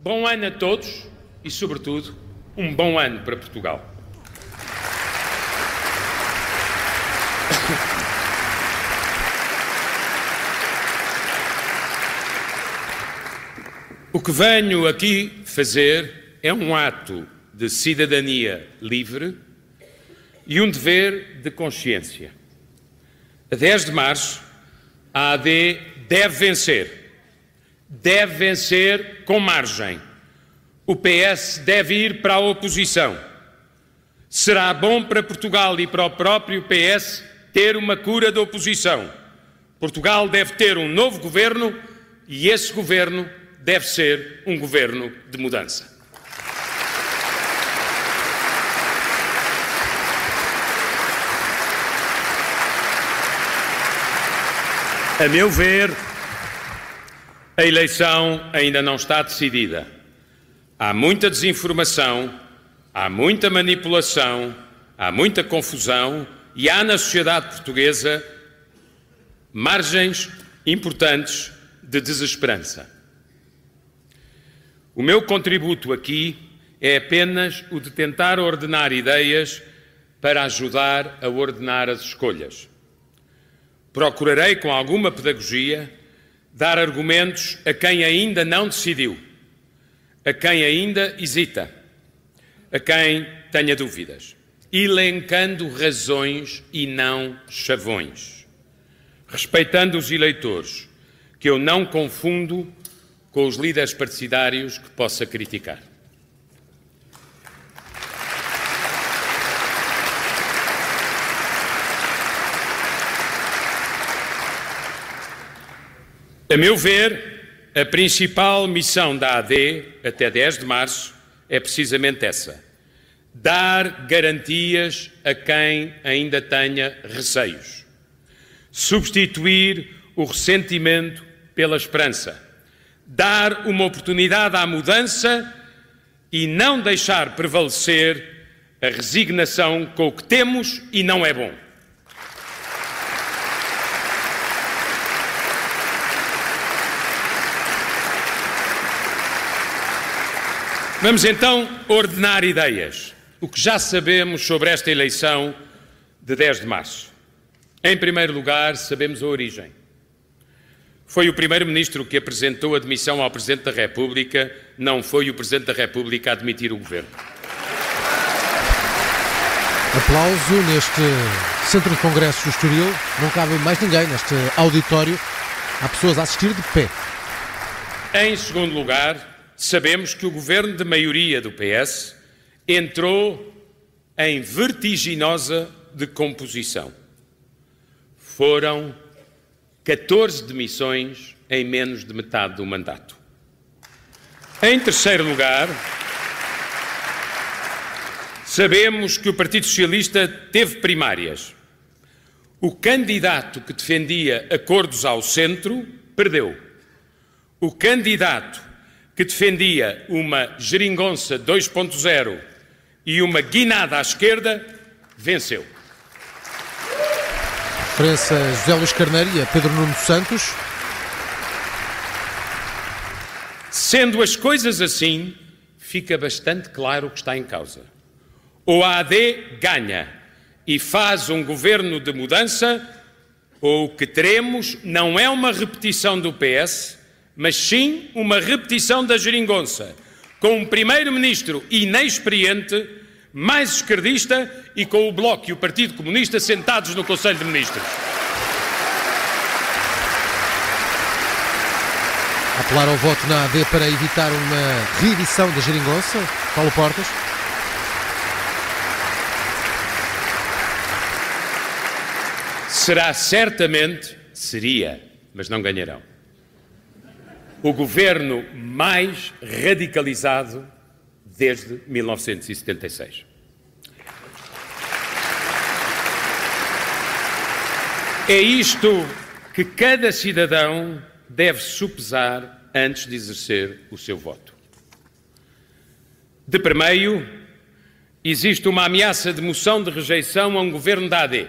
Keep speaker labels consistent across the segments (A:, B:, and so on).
A: Bom ano a todos e, sobretudo, um bom ano para Portugal. O que venho aqui fazer é um ato de cidadania livre e um dever de consciência. A 10 de março, a AD deve vencer. Deve vencer com margem. O PS deve ir para a oposição. Será bom para Portugal e para o próprio PS ter uma cura da oposição. Portugal deve ter um novo governo e esse governo deve ser um governo de mudança. A meu ver, a eleição ainda não está decidida. Há muita desinformação, há muita manipulação, há muita confusão e há na sociedade portuguesa margens importantes de desesperança. O meu contributo aqui é apenas o de tentar ordenar ideias para ajudar a ordenar as escolhas. Procurarei, com alguma pedagogia, dar argumentos a quem ainda não decidiu, a quem ainda hesita, a quem tenha dúvidas, elencando razões e não chavões, respeitando os eleitores, que eu não confundo com os líderes partidários que possa criticar. A meu ver, a principal missão da AD até 10 de março é precisamente essa: dar garantias a quem ainda tenha receios, substituir o ressentimento pela esperança, dar uma oportunidade à mudança e não deixar prevalecer a resignação com o que temos e não é bom. Vamos então ordenar ideias. O que já sabemos sobre esta eleição de 10 de março. Em primeiro lugar, sabemos a origem. Foi o Primeiro-Ministro que apresentou a demissão ao Presidente da República, não foi o Presidente da República a admitir o Governo.
B: Aplauso neste Centro de Congressos do Estoril. Não cabe mais ninguém neste auditório. Há pessoas a assistir de pé.
A: Em segundo lugar, sabemos que o governo de maioria do PS entrou em vertiginosa decomposição. Foram 14 demissões em menos de metade do mandato. Em terceiro lugar, sabemos que o Partido Socialista teve primárias. O candidato que defendia acordos ao centro perdeu. O candidato que defendia uma geringonça 2.0 e uma guinada à esquerda, venceu.
B: Referência José Luís Carneiro e a Pedro Nuno Santos.
A: Sendo as coisas assim, fica bastante claro o que está em causa. Ou a AD ganha e faz um governo de mudança, ou o que teremos não é uma repetição do PS, mas sim uma repetição da geringonça, com um primeiro-ministro inexperiente, mais esquerdista e com o Bloco e o Partido Comunista sentados no Conselho de Ministros.
B: Apelar ao voto na AD para evitar uma reedição da geringonça? Paulo Portas?
A: Será certamente, seria, mas não ganharão o governo mais radicalizado desde 1976. É isto que cada cidadão deve supesar antes de exercer o seu voto. De primeiro, existe uma ameaça de moção de rejeição a um governo da AD.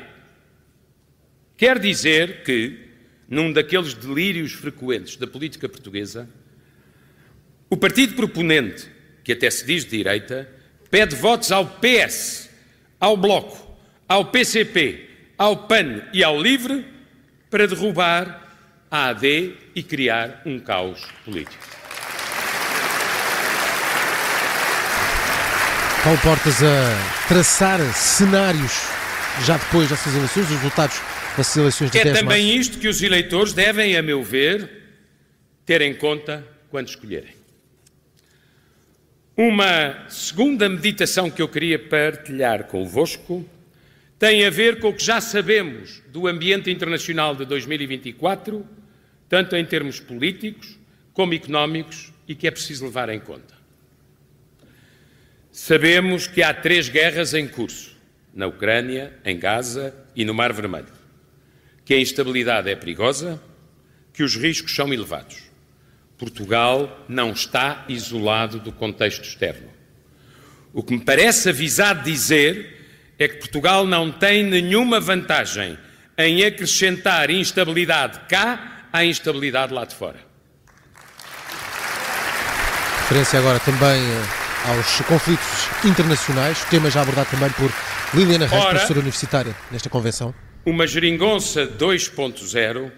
A: Quer dizer que num daqueles delírios frequentes da política portuguesa, O partido proponente, que até se diz de direita, pede votos ao PS, ao Bloco, ao PCP, ao PAN e ao LIVRE para derrubar a AD e criar um caos político.
B: Paulo Portas a traçar cenários já depois dessas eleições, os resultados dessas eleições de
A: É
B: 10 de
A: também
B: março.
A: isto que os eleitores devem, a meu ver, ter em conta quando escolherem. Uma segunda meditação que eu queria partilhar convosco tem a ver com o que já sabemos do ambiente internacional de 2024, tanto em termos políticos como económicos, e que é preciso levar em conta. Sabemos que há três guerras em curso: na Ucrânia, em Gaza e no Mar Vermelho. Que a instabilidade é perigosa, que os riscos são elevados. Portugal não está isolado do contexto externo. O que me parece avisado dizer é que Portugal não tem nenhuma vantagem em acrescentar instabilidade cá à instabilidade lá de fora.
B: Referência agora também eh, aos conflitos internacionais, tema já abordado também por Liliana Reis,
A: Ora.
B: professora universitária nesta convenção.
A: Uma geringonça 2.0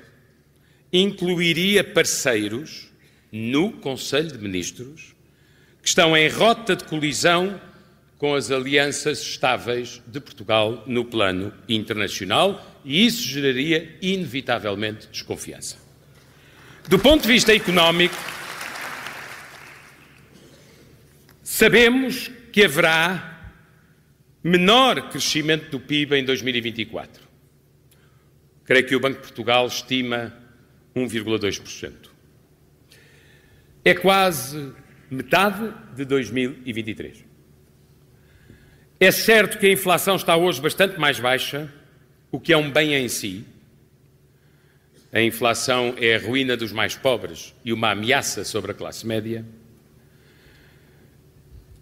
A: incluiria parceiros no Conselho de Ministros que estão em rota de colisão com as alianças estáveis de Portugal no plano internacional e isso geraria inevitavelmente desconfiança. Do ponto de vista económico, sabemos que haverá menor crescimento do PIB em 2024. Creio que o Banco de Portugal estima 1,2%. É quase metade de 2023. É certo que a inflação está hoje bastante mais baixa, o que é um bem em si. A inflação é a ruína dos mais pobres e uma ameaça sobre a classe média.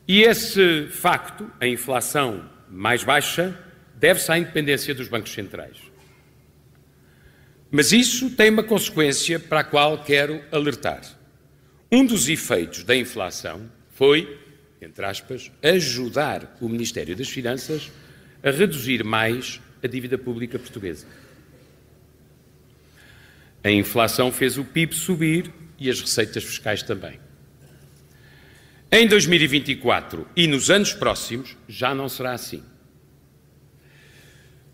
A: E esse facto, a inflação mais baixa, deve-se à independência dos bancos centrais. Mas isso tem uma consequência para a qual quero alertar. Um dos efeitos da inflação foi, entre aspas, ajudar o Ministério das Finanças a reduzir mais a dívida pública portuguesa. A inflação fez o PIB subir e as receitas fiscais também. Em 2024 e nos anos próximos já não será assim.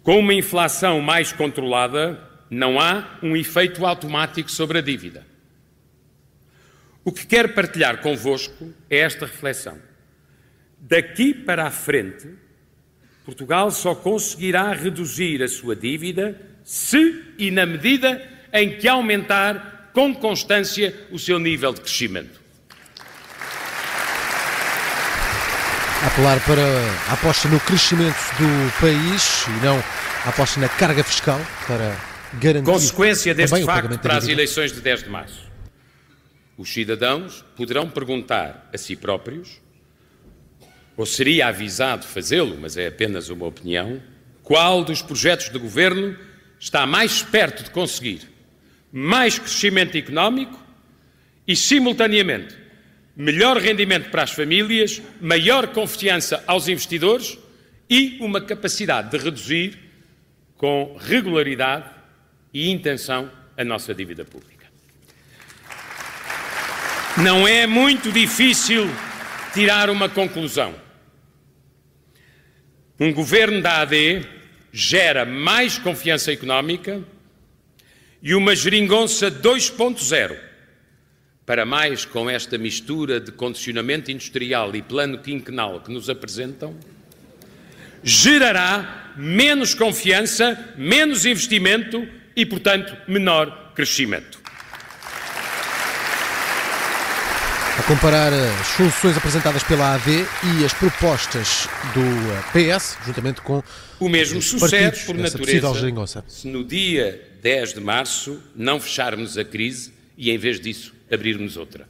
A: Com uma inflação mais controlada, não há um efeito automático sobre a dívida. O que quero partilhar convosco é esta reflexão. Daqui para a frente, Portugal só conseguirá reduzir a sua dívida se e na medida em que aumentar com constância o seu nível de crescimento.
B: Apelar para a aposta no crescimento do país e não a aposta na carga fiscal para garantir
A: Consequência deste facto para as eleições de 10 de março. Os cidadãos poderão perguntar a si próprios, ou seria avisado fazê-lo, mas é apenas uma opinião, qual dos projetos de governo está mais perto de conseguir mais crescimento económico e, simultaneamente, melhor rendimento para as famílias, maior confiança aos investidores e uma capacidade de reduzir com regularidade e intenção a nossa dívida pública. Não é muito difícil tirar uma conclusão. Um governo da AD gera mais confiança económica e uma geringonça 2.0 para mais com esta mistura de condicionamento industrial e plano quinquenal que nos apresentam, gerará menos confiança, menos investimento e, portanto, menor crescimento.
B: A comparar as soluções apresentadas pela AD e as propostas do eh, PS, juntamente com
A: O mesmo sucede, por natureza, se no dia 10 de março não fecharmos a crise e, em vez disso, abrirmos outra.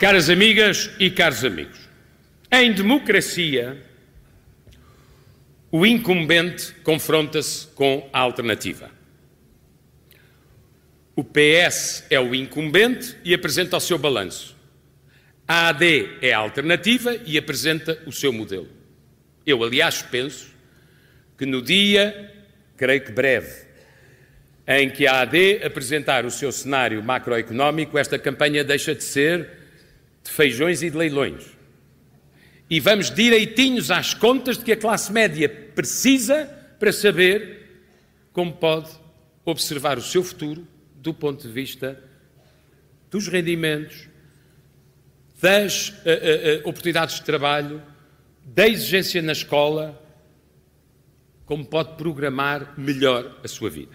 A: Caras amigas e caros amigos, em democracia, o incumbente confronta-se com a alternativa. O PS é o incumbente e apresenta o seu balanço. A AD é a alternativa e apresenta o seu modelo. Eu, aliás, penso que no dia, creio que breve, em que a AD apresentar o seu cenário macroeconómico, esta campanha deixa de ser de feijões e de leilões. E vamos direitinhos às contas de que a classe média precisa para saber como pode observar o seu futuro do ponto de vista dos rendimentos, das uh, uh, oportunidades de trabalho, da exigência na escola, como pode programar melhor a sua vida.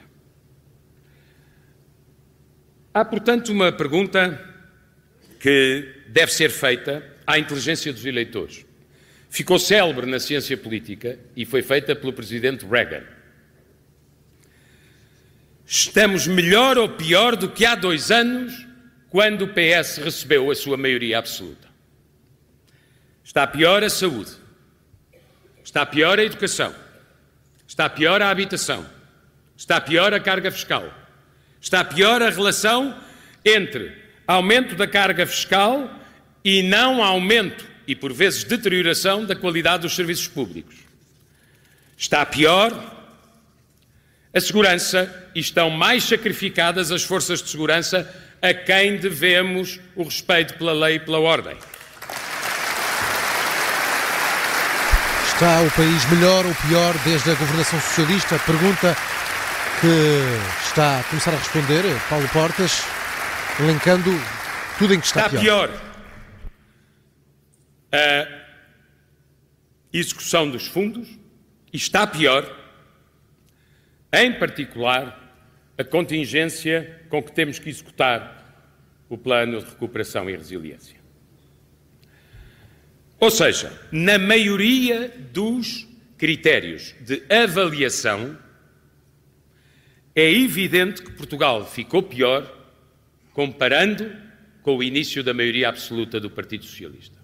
A: Há, portanto, uma pergunta que deve ser feita à inteligência dos eleitores. Ficou célebre na ciência política e foi feita pelo presidente Reagan. Estamos melhor ou pior do que há dois anos, quando o PS recebeu a sua maioria absoluta. Está pior a saúde, está pior a educação, está pior a habitação, está pior a carga fiscal, está pior a relação entre aumento da carga fiscal e não aumento e, por vezes, deterioração da qualidade dos serviços públicos. Está pior a segurança e estão mais sacrificadas as forças de segurança a quem devemos o respeito pela lei e pela ordem.
B: Está o país melhor ou pior desde a governação socialista? Pergunta que está a começar a responder Paulo Portas, elencando tudo em que está,
A: está
B: pior.
A: pior. A execução dos fundos e está pior em particular, a contingência com que temos que executar o plano de recuperação e resiliência. Ou seja, na maioria dos critérios de avaliação, é evidente que Portugal ficou pior comparando com o início da maioria absoluta do Partido Socialista.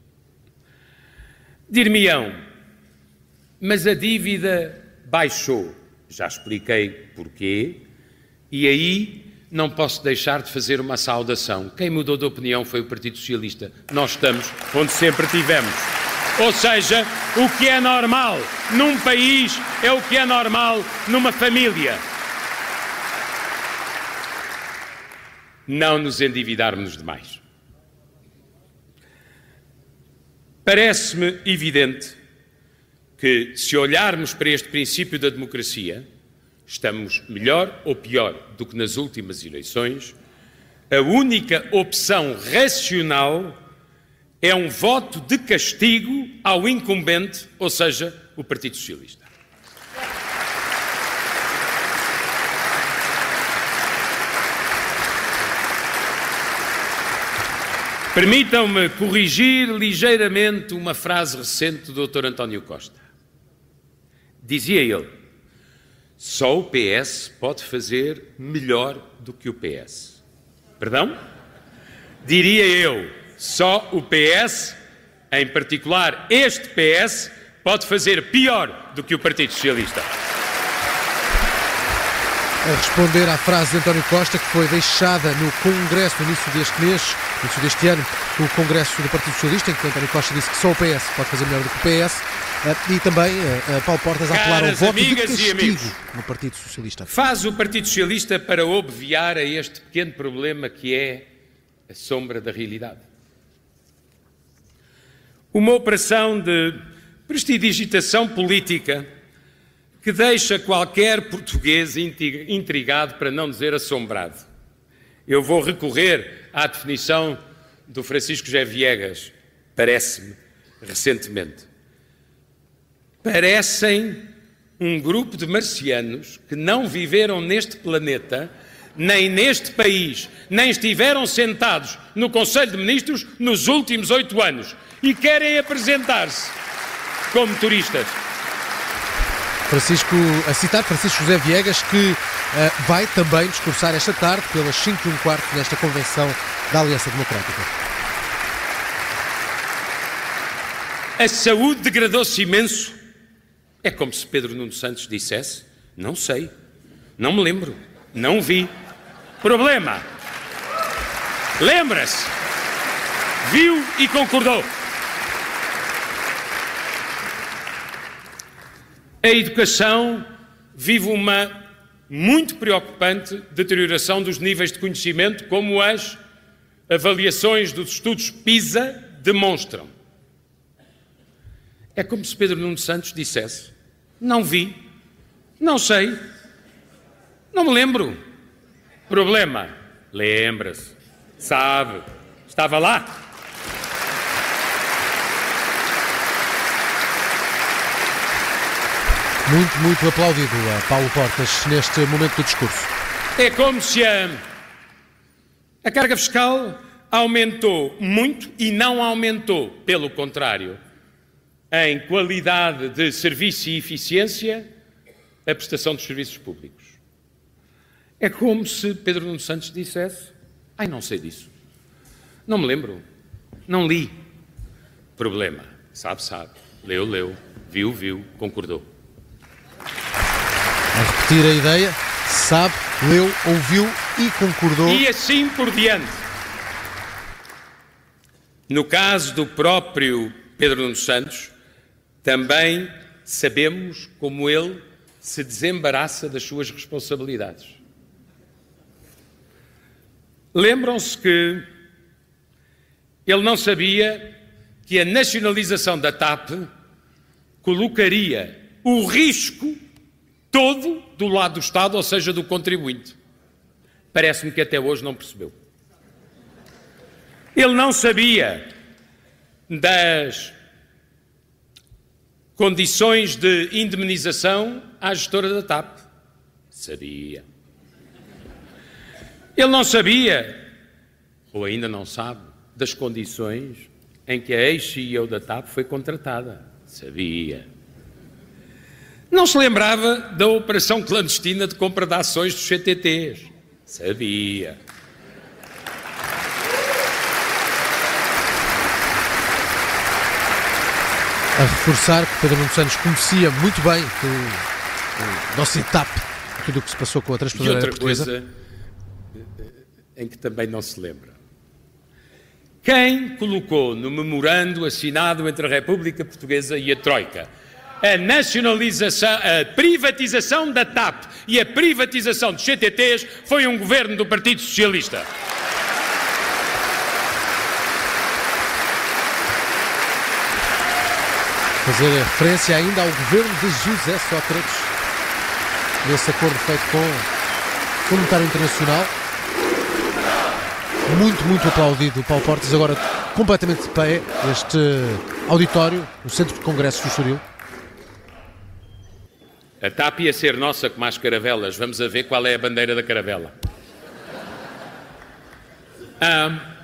A: Dir-me-ão, mas a dívida baixou. Já expliquei porquê. E aí não posso deixar de fazer uma saudação. Quem mudou de opinião foi o Partido Socialista. Nós estamos onde sempre tivemos. Ou seja, o que é normal num país é o que é normal numa família. Não nos endividarmos demais. Parece-me evidente que, se olharmos para este princípio da democracia, estamos melhor ou pior do que nas últimas eleições, a única opção racional é um voto de castigo ao incumbente, ou seja, o Partido Socialista. Permitam-me corrigir ligeiramente uma frase recente do Dr. António Costa. Dizia ele: só o PS pode fazer melhor do que o PS. Perdão? Diria eu: só o PS, em particular este PS, pode fazer pior do que o Partido Socialista.
B: A responder à frase de António Costa, que foi deixada no Congresso no início deste mês, no início deste ano, no Congresso do Partido Socialista, em que António Costa disse que só o PS pode fazer melhor do que o PS, eh, e também eh, Paulo Portas a apelar ao voto de castigo no Partido Socialista.
A: Faz o Partido Socialista para obviar a este pequeno problema que é a sombra da realidade. Uma operação de prestidigitação política que deixa qualquer português intrigado, para não dizer assombrado. Eu vou recorrer à definição do Francisco José Viegas, parece-me, recentemente. Parecem um grupo de marcianos que não viveram neste planeta, nem neste país, nem estiveram sentados no Conselho de Ministros nos últimos oito anos e querem apresentar-se como turistas.
B: Francisco, a citar Francisco José Viegas, que uh, vai também discursar esta tarde, pelas 5 e um quarto, nesta convenção da Aliança Democrática.
A: A saúde degradou-se imenso. É como se Pedro Nuno Santos dissesse: Não sei, não me lembro, não vi. Problema. Lembra-se. Viu e concordou. A educação vive uma muito preocupante deterioração dos níveis de conhecimento, como as avaliações dos estudos PISA demonstram. É como se Pedro Nuno Santos dissesse: Não vi, não sei, não me lembro. Problema: lembra-se, sabe, estava lá.
B: Muito, muito aplaudido a Paulo Portas neste momento do discurso.
A: É como se a, a carga fiscal aumentou muito e não aumentou, pelo contrário, em qualidade de serviço e eficiência, a prestação dos serviços públicos. É como se Pedro Nuno Santos dissesse: Ai, não sei disso. Não me lembro. Não li. Problema. Sabe, sabe. Leu, leu. Viu, viu. Concordou.
B: A repetir a ideia, sabe, leu, ouviu e concordou.
A: E assim por diante. No caso do próprio Pedro Nuno Santos, também sabemos como ele se desembaraça das suas responsabilidades. Lembram-se que ele não sabia que a nacionalização da TAP colocaria o risco todo do lado do Estado, ou seja, do contribuinte. Parece-me que até hoje não percebeu. Ele não sabia das condições de indemnização à gestora da TAP. Sabia. Ele não sabia, ou ainda não sabe, das condições em que a ex-CEO da TAP foi contratada. Sabia. Não se lembrava da operação clandestina de compra de ações dos CTTs. Sabia.
B: A reforçar que Pedro Nuno Santos conhecia muito bem o, o nosso etap, tudo o que se passou com a
A: outra
B: portuguesa.
A: coisa em que também não se lembra. Quem colocou no memorando assinado entre a República Portuguesa e a Troika a nacionalização, a privatização da TAP e a privatização dos CTTs foi um governo do Partido Socialista.
B: Fazer referência ainda ao governo de José Sócrates, nesse acordo feito com o Monetário Internacional. Muito, muito aplaudido Paulo Portas, agora completamente de pé, este auditório, o Centro de Congressos do Estoril.
A: A TAP ia ser nossa como as caravelas. Vamos a ver qual é a bandeira da caravela.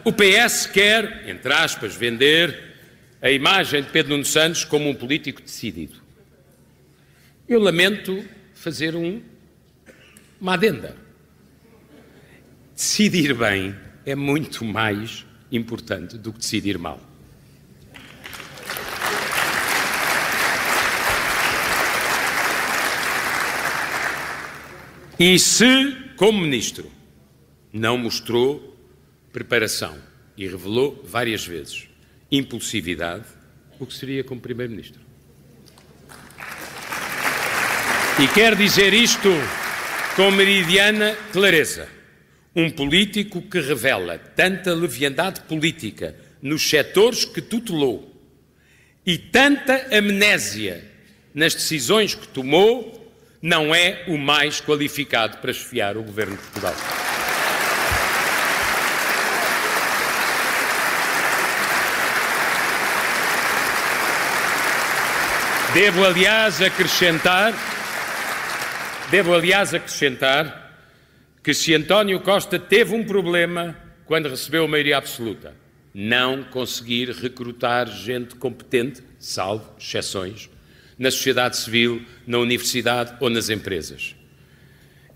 A: O PS quer, entre aspas, vender a imagem de Pedro Nuno Santos como um político decidido. Eu lamento fazer um, uma adenda. Decidir bem é muito mais importante do que decidir mal. E se, como ministro, não mostrou preparação e revelou várias vezes impulsividade, o que seria como primeiro-ministro? E quer dizer isto com meridiana clareza. Um político que revela tanta leviandade política nos setores que tutelou e tanta amnésia nas decisões que tomou não é o mais qualificado para esfiar o governo de Portugal. Devo, aliás, acrescentar, devo, aliás, acrescentar que se António Costa teve um problema quando recebeu a maioria absoluta, não conseguir recrutar gente competente, salvo exceções, na sociedade civil, na universidade ou nas empresas.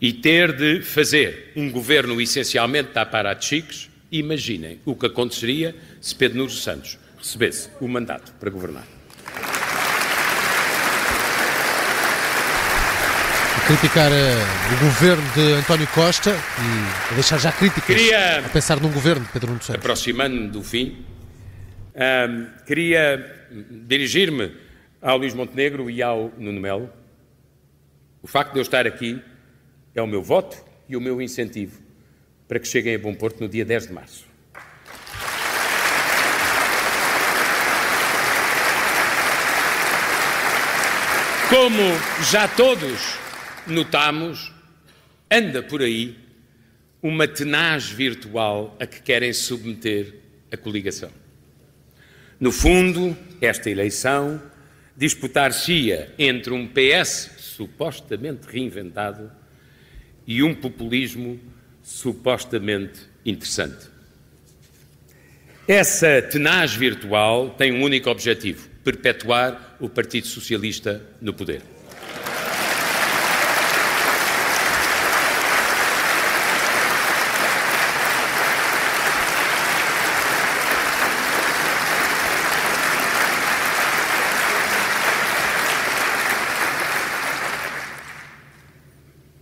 A: E ter de fazer um governo essencialmente da aparatos imaginem o que aconteceria se Pedro Nuno Santos recebesse o mandato para governar.
B: criticar uh, o governo de António Costa e a deixar já críticas
A: Queria,
B: a pensar num governo de Pedro Nuno Santos.
A: Aproximando-me do fim, uh, queria dirigir-me ao Luís Montenegro e ao Nuno Melo. O facto de eu estar aqui é o meu voto e o meu incentivo para que cheguem a Bom Porto no dia 10 de março. Como já todos notamos, anda por aí uma tenaz virtual a que querem submeter a coligação. No fundo, esta eleição disputar-se-ia entre um PS supostamente reinventado e um populismo supostamente interessante. Essa tenaz virtual tem um único objetivo: perpetuar o Partido Socialista no poder.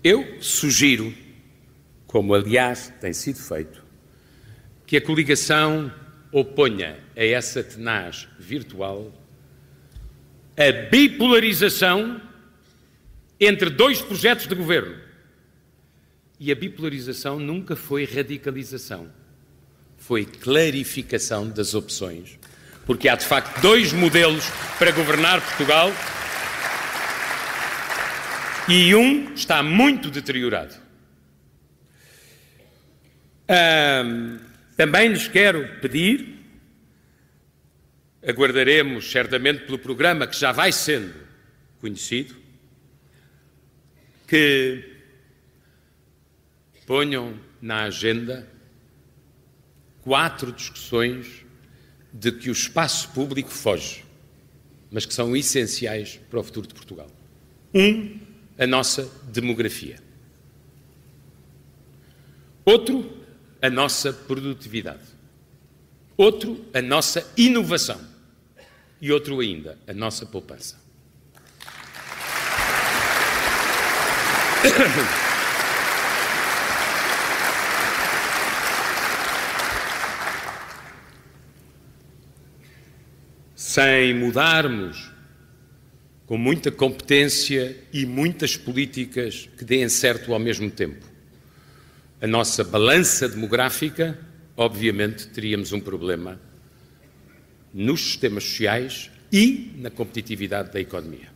A: Eu sugiro, como aliás tem sido feito, que a coligação oponha a essa tenaz virtual a bipolarização entre dois projetos de governo. E a bipolarização nunca foi radicalização, foi clarificação das opções. Porque há de facto dois modelos para governar Portugal e um está muito deteriorado. também lhes quero pedir, aguardaremos certamente pelo programa que já vai sendo conhecido, que ponham na agenda quatro discussões de que o espaço público foge, mas que são essenciais para o futuro de Portugal. Um, a nossa demografia. Outro, a nossa produtividade. Outro, a nossa inovação. E outro ainda, a nossa poupança. Sem mudarmos com muita competência e muitas políticas que deem certo ao mesmo tempo. A nossa balança demográfica, obviamente, teríamos um problema nos sistemas sociais e na competitividade da economia.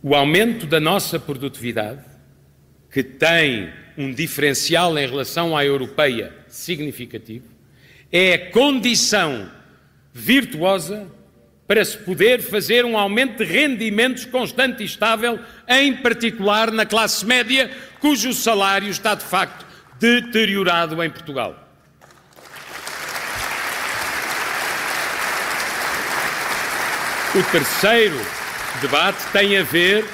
A: O aumento da nossa produtividade, que tem um diferencial em relação à europeia significativo, é a condição virtuosa para se poder fazer um aumento de rendimentos constante e estável, em particular na classe média, cujo salário está de facto deteriorado em Portugal. O terceiro debate tem a ver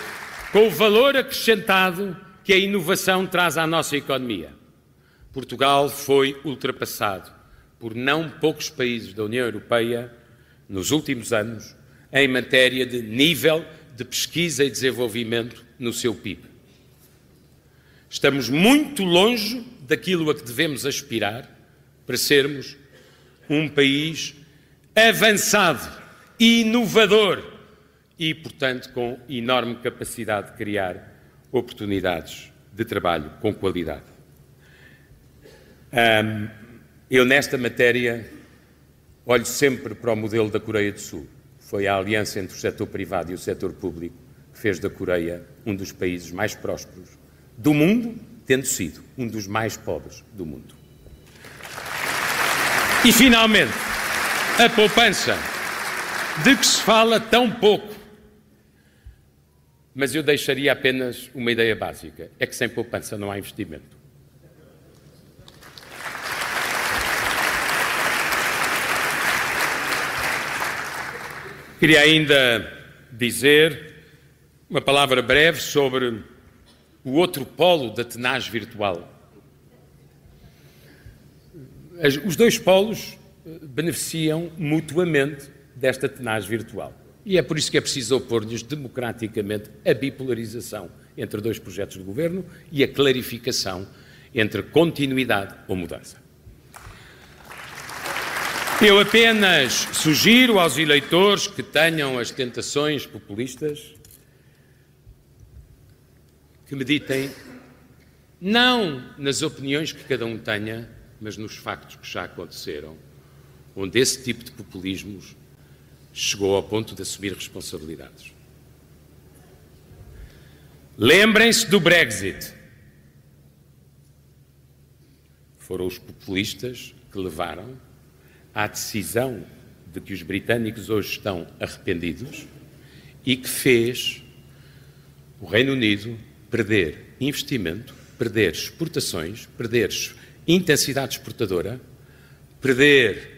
A: com o valor acrescentado que a inovação traz à nossa economia. Portugal foi ultrapassado por não poucos países da União Europeia nos últimos anos em matéria de nível de pesquisa e desenvolvimento no seu PIB. Estamos muito longe daquilo a que devemos aspirar para sermos um país avançado, inovador e, portanto, com enorme capacidade de criar oportunidades de trabalho com qualidade. Eu, nesta matéria, Olho sempre para o modelo da Coreia do Sul. Foi a aliança entre o setor privado e o setor público que fez da Coreia um dos países mais prósperos do mundo, tendo sido um dos mais pobres do mundo. E, finalmente, a poupança, de que se fala tão pouco. Mas eu deixaria apenas uma ideia básica: é que sem poupança não há investimento. Queria ainda dizer uma palavra breve sobre o outro polo da tenaz virtual. Os dois polos eh, beneficiam mutuamente desta tenaz virtual. E é por isso que é preciso opor-lhes democraticamente a bipolarização entre dois projetos de governo e a clarificação entre continuidade ou mudança. Eu apenas sugiro aos eleitores que tenham as tentações populistas que meditem não nas opiniões que cada um tenha, mas nos factos que já aconteceram, onde esse tipo de populismos chegou ao ponto de assumir responsabilidades. Lembrem-se do Brexit. Foram os populistas que levaram à decisão de que os britânicos hoje estão arrependidos e que fez o Reino Unido perder investimento, perder exportações, perder intensidade exportadora, perder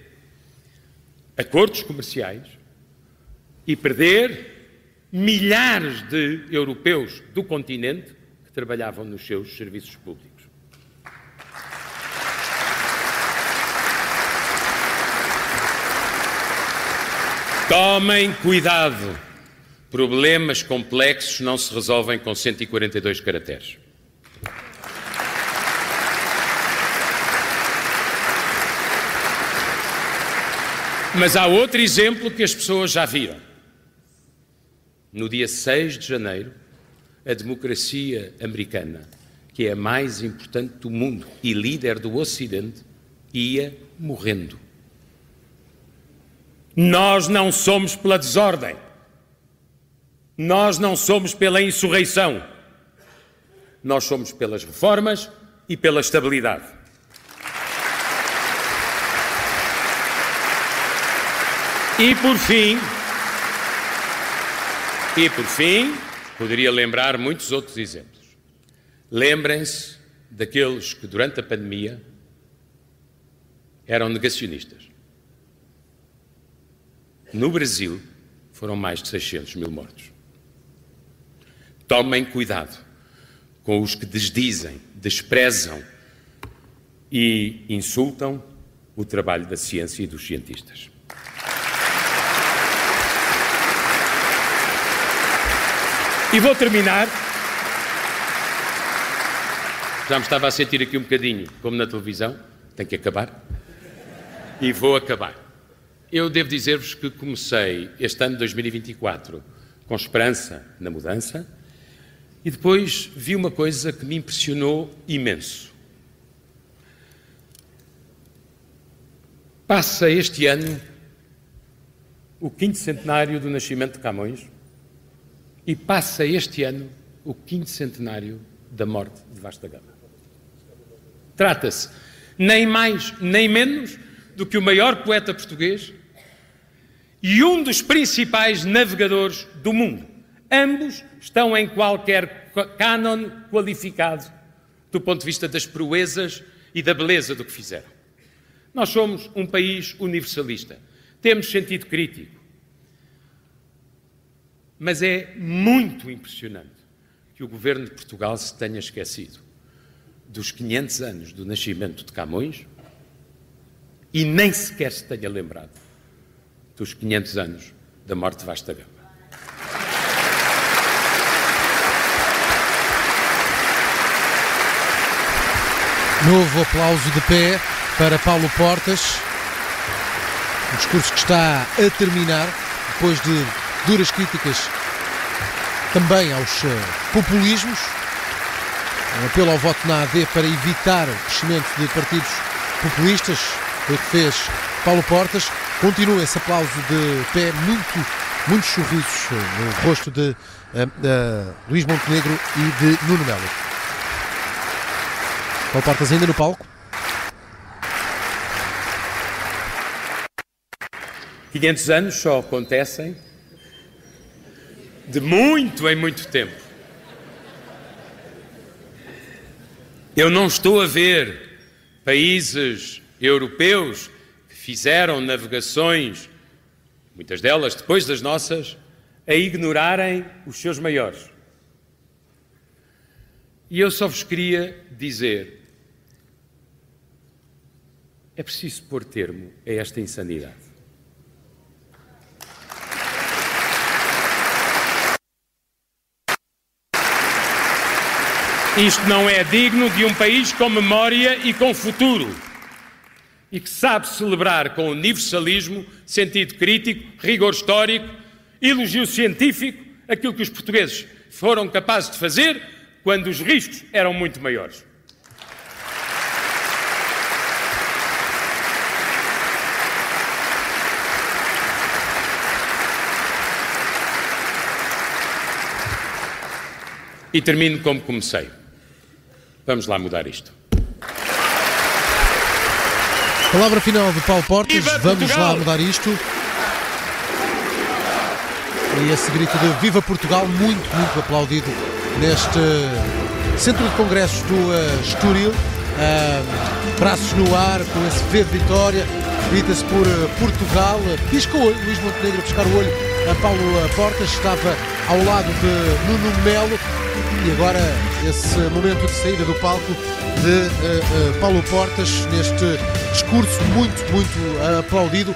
A: acordos comerciais e perder milhares de europeus do continente que trabalhavam nos seus serviços públicos. Tomem cuidado. Problemas complexos não se resolvem com 142 caracteres. Mas há outro exemplo que as pessoas já viram. No dia 6 de janeiro, a democracia americana, que é a mais importante do mundo e líder do Ocidente, ia morrendo. Nós não somos pela desordem. Nós não somos pela insurreição. Nós somos pelas reformas e pela estabilidade. E por fim, e por fim, poderia lembrar muitos outros exemplos. Lembrem-se daqueles que durante a pandemia eram negacionistas. No Brasil, foram mais de 600 mil mortos. Tomem cuidado com os que desdizem, desprezam e insultam o trabalho da ciência e dos cientistas. E vou terminar. Já me estava a sentir aqui um bocadinho, como na televisão, tem que acabar. E vou acabar. Eu devo dizer-vos que comecei este ano de 2024 com esperança na mudança e depois vi uma coisa que me impressionou imenso. Passa este ano o quinto centenário do nascimento de Camões e passa este ano o quinto centenário da morte de Vasta Gama. Trata-se nem mais nem menos do que o maior poeta português e um dos principais navegadores do mundo. Ambos estão em qualquer cânon qualificado do ponto de vista das proezas e da beleza do que fizeram. Nós somos um país universalista. Temos sentido crítico. Mas é muito impressionante que o governo de Portugal se tenha esquecido dos 500 anos do nascimento de Camões e nem sequer se tenha lembrado dos 500 anos da morte de Vasta Gama.
B: Novo aplauso de pé para Paulo Portas. Um discurso que está a terminar depois de duras críticas também aos eh, populismos. Um apelo ao voto na AD para evitar o crescimento de partidos populistas, foi o que fez Paulo Portas. Continua esse aplauso de pé, muito, muitos sorrisos no rosto de uh, uh, Luís Montenegro e de Nuno Melo. Paulo Portas ainda no palco.
A: 500 anos só acontecem de muito em muito tempo. Eu não estou a ver países europeus fizeram navegações, muitas delas depois das nossas, a ignorarem os seus maiores. E eu só vos queria dizer: é preciso pôr termo a esta insanidade. Isto não é digno de um país com memória e com futuro. E que sabe celebrar com universalismo, sentido crítico, rigor histórico, elogio científico, aquilo que os portugueses foram capazes de fazer quando os riscos eram muito maiores. E termino como comecei. Vamos lá mudar isto.
B: Palavra final de Paulo Portas. Vamos lá mudar isto. E esse grito de Viva Portugal, muito, muito aplaudido neste Centro de Congressos do uh, Estoril. Uh, braços no ar, com esse V de vitória. Grita-se por uh, Portugal. Pisca o olho, Luís Montenegro a piscar o olho a Paulo Portas. Estava ao lado de Nuno Melo. E agora esse momento de saída do palco de uh, uh, Paulo Portas neste discurso muito, muito uh, aplaudido.